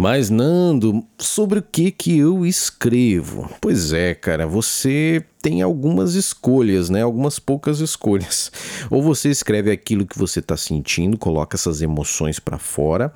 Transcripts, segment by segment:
Mas Nando, sobre o que que eu escrevo? Pois é, cara, você tem algumas escolhas, né? Algumas poucas escolhas. Ou você escreve aquilo que você está sentindo, coloca essas emoções para fora,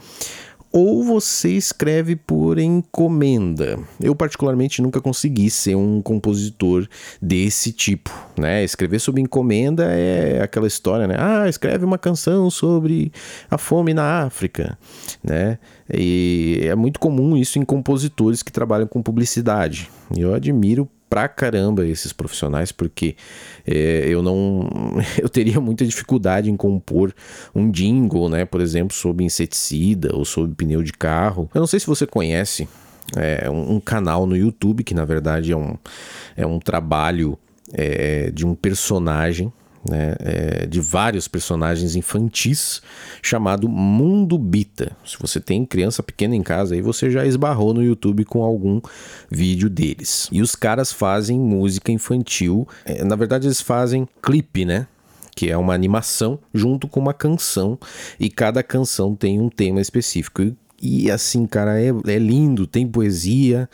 ou você escreve por encomenda. Eu particularmente nunca consegui ser um compositor desse tipo, né? Escrever sob encomenda é aquela história, né? Ah, escreve uma canção sobre a fome na África, né? E é muito comum isso em compositores que trabalham com publicidade. Eu admiro pra caramba esses profissionais, porque é, eu não. Eu teria muita dificuldade em compor um jingle, né? Por exemplo, sobre inseticida ou sobre pneu de carro. Eu não sei se você conhece é, um, um canal no YouTube, que na verdade é um, é um trabalho é, de um personagem né, é, de vários personagens infantis chamado Mundo Bita. Se você tem criança pequena em casa aí, você já esbarrou no YouTube com algum vídeo deles. E os caras fazem música infantil. É, na verdade, eles fazem clipe, né? que é uma animação junto com uma canção e cada canção tem um tema específico. E e assim, cara, é, é lindo, tem poesia,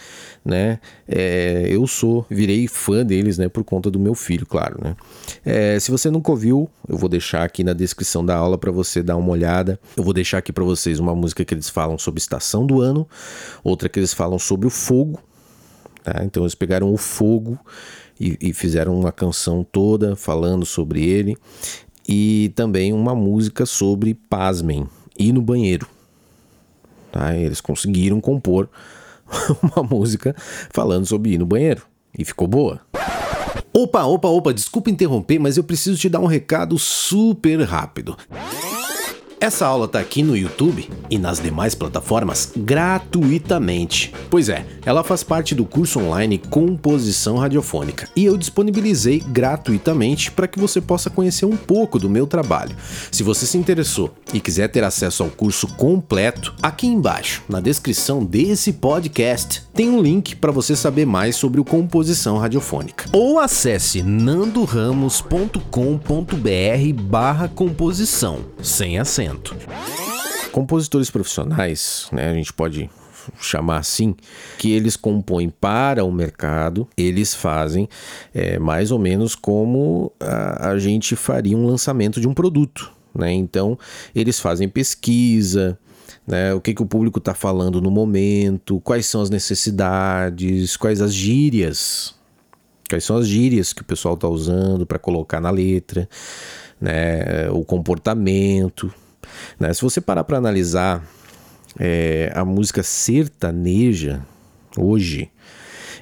né? É, eu sou, virei fã deles, né? Por conta do meu filho, claro, né? É, se você nunca ouviu, eu vou deixar aqui na descrição da aula para você dar uma olhada. Eu vou deixar aqui para vocês uma música que eles falam sobre estação do ano, outra que eles falam sobre o fogo, tá? Então eles pegaram o fogo e, e fizeram uma canção toda falando sobre ele e também uma música sobre, pasmem, ir no banheiro. Tá? Eles conseguiram compor uma música falando sobre ir no banheiro. E ficou boa. Opa, opa, opa, desculpa interromper, mas eu preciso te dar um recado super rápido. Essa aula está aqui no YouTube e nas demais plataformas gratuitamente. Pois é, ela faz parte do curso online Composição Radiofônica e eu disponibilizei gratuitamente para que você possa conhecer um pouco do meu trabalho. Se você se interessou e quiser ter acesso ao curso completo, aqui embaixo, na descrição desse podcast, tem um link para você saber mais sobre o composição radiofônica. Ou acesse nandoramos.com.br/barra composição, sem acento. Compositores profissionais, né, a gente pode chamar assim, que eles compõem para o mercado, eles fazem é, mais ou menos como a, a gente faria um lançamento de um produto. Né? Então, eles fazem pesquisa, né? o que, que o público está falando no momento, quais são as necessidades, quais as gírias, quais são as gírias que o pessoal está usando para colocar na letra, né? o comportamento. Né? Se você parar para analisar é, a música sertaneja hoje,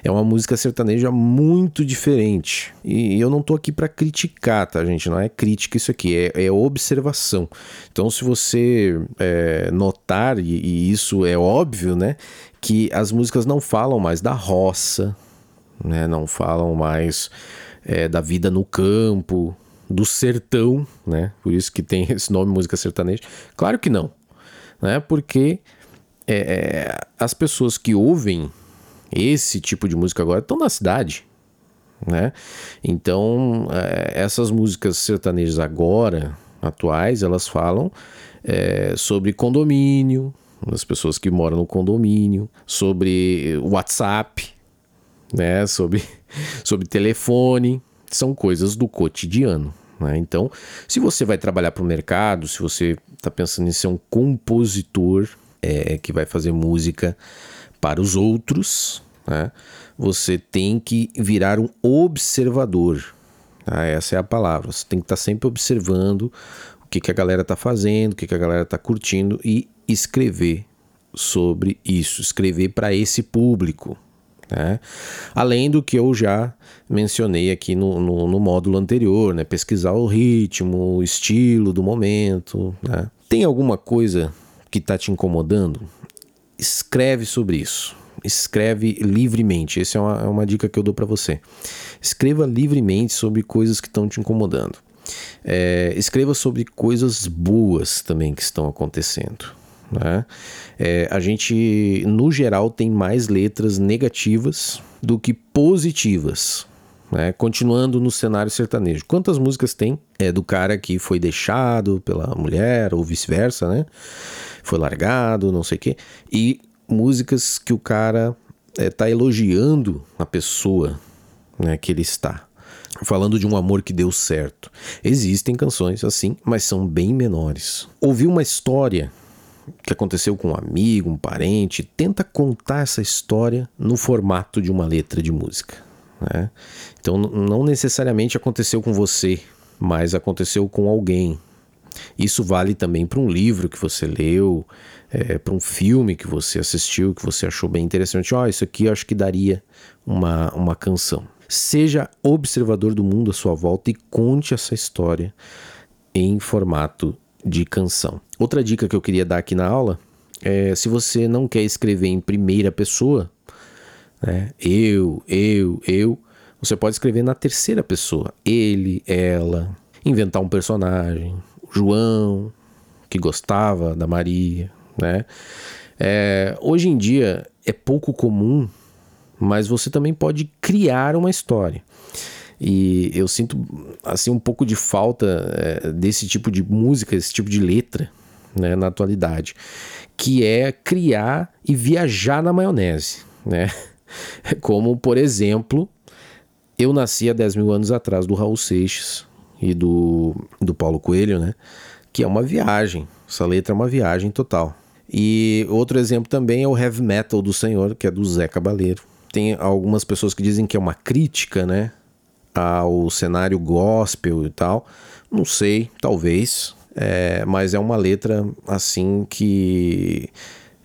é uma música sertaneja muito diferente. E eu não tô aqui para criticar, tá, gente? Não é crítica isso aqui, é, é observação. Então, se você é, notar, e, e, isso é óbvio, né? Que as músicas não falam mais da roça, né? Não falam mais é, da vida no campo, do sertão, né? Por isso que tem esse nome música sertaneja. Claro que não, né? Porque é, é, as pessoas que ouvem esse tipo de música agora estão na cidade, né? Então é, essas músicas sertanejas agora atuais elas falam é, sobre condomínio, as pessoas que moram no condomínio, sobre WhatsApp, né? Sobre sobre telefone, são coisas do cotidiano. Né? Então, se você vai trabalhar para o mercado, se você está pensando em ser um compositor é, que vai fazer música para os outros, né? você tem que virar um observador. Tá? Essa é a palavra. Você tem que estar tá sempre observando o que, que a galera está fazendo, o que, que a galera está curtindo e escrever sobre isso, escrever para esse público. Né? Além do que eu já mencionei aqui no, no, no, módulo anterior, né? pesquisar o ritmo, o estilo do momento. Né? Tem alguma coisa que está te incomodando? Escreve sobre isso. Escreve livremente. Essa é uma, é uma dica que eu dou para você. Escreva livremente sobre coisas que estão te incomodando. É, escreva sobre coisas boas também que estão acontecendo. Né? É, a gente, no geral, tem mais letras negativas do que positivas. Né? Continuando no cenário sertanejo. Quantas músicas tem é, do cara que foi deixado pela mulher ou vice-versa, né? Foi largado, não sei o quê. E músicas que o cara está é, elogiando a pessoa né, que ele está. Falando de um amor que deu certo. Existem canções assim, mas são bem menores. Ouvir uma história que aconteceu com um amigo, um parente, tenta contar essa história no formato de uma letra de música. Né? Então, não necessariamente aconteceu com você, mas aconteceu com alguém. Isso vale também para um livro que você leu, é, para um filme que você assistiu, que você achou bem interessante. Ó, oh, isso aqui eu acho que daria uma, uma canção. Seja observador do mundo à sua volta e conte essa história em formato de canção. Outra dica que eu queria dar aqui na aula é se você não quer escrever em primeira pessoa, né, eu, eu, eu, você pode escrever na terceira pessoa, ele, ela, inventar um personagem, João, que gostava da Maria, né? É, hoje em dia é pouco comum, mas você também pode criar uma história. E eu sinto assim um pouco de falta é, desse tipo de música, esse tipo de letra, né, na atualidade, que é criar e viajar na maionese, né? Como, por exemplo, eu nasci há 10 mil anos atrás do Raul Seixas e do, do Paulo Coelho, né? Que é uma viagem. Essa letra é uma viagem total. E outro exemplo também é o Heavy Metal do Senhor, que é do Zé Cabaleiro. Tem algumas pessoas que dizem que é uma crítica, né? Ao cenário gospel e tal. Não sei, talvez. É, mas é uma letra assim que.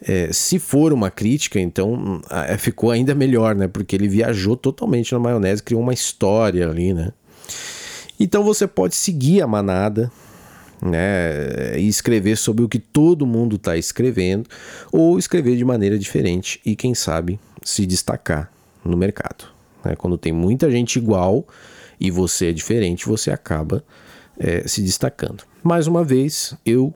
É, se for uma crítica, então é, ficou ainda melhor, né? Porque ele viajou totalmente na maionese, criou uma história ali, né? Então você pode seguir a manada, né, e escrever sobre o que todo mundo está escrevendo, ou escrever de maneira diferente e, quem sabe, se destacar no mercado. Né? Quando tem muita gente igual e você é diferente, você acaba é, se destacando. Mais uma vez, eu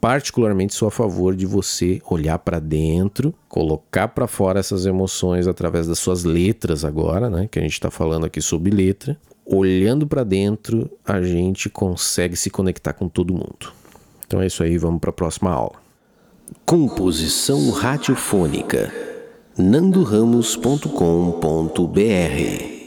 particularmente sou a favor de você olhar para dentro, colocar para fora essas emoções através das suas letras agora, né? Que a gente está falando aqui sobre letra, olhando para dentro, a gente consegue se conectar com todo mundo. Então é isso aí, vamos para a próxima aula. Composição radiofônica nandoramos.com.br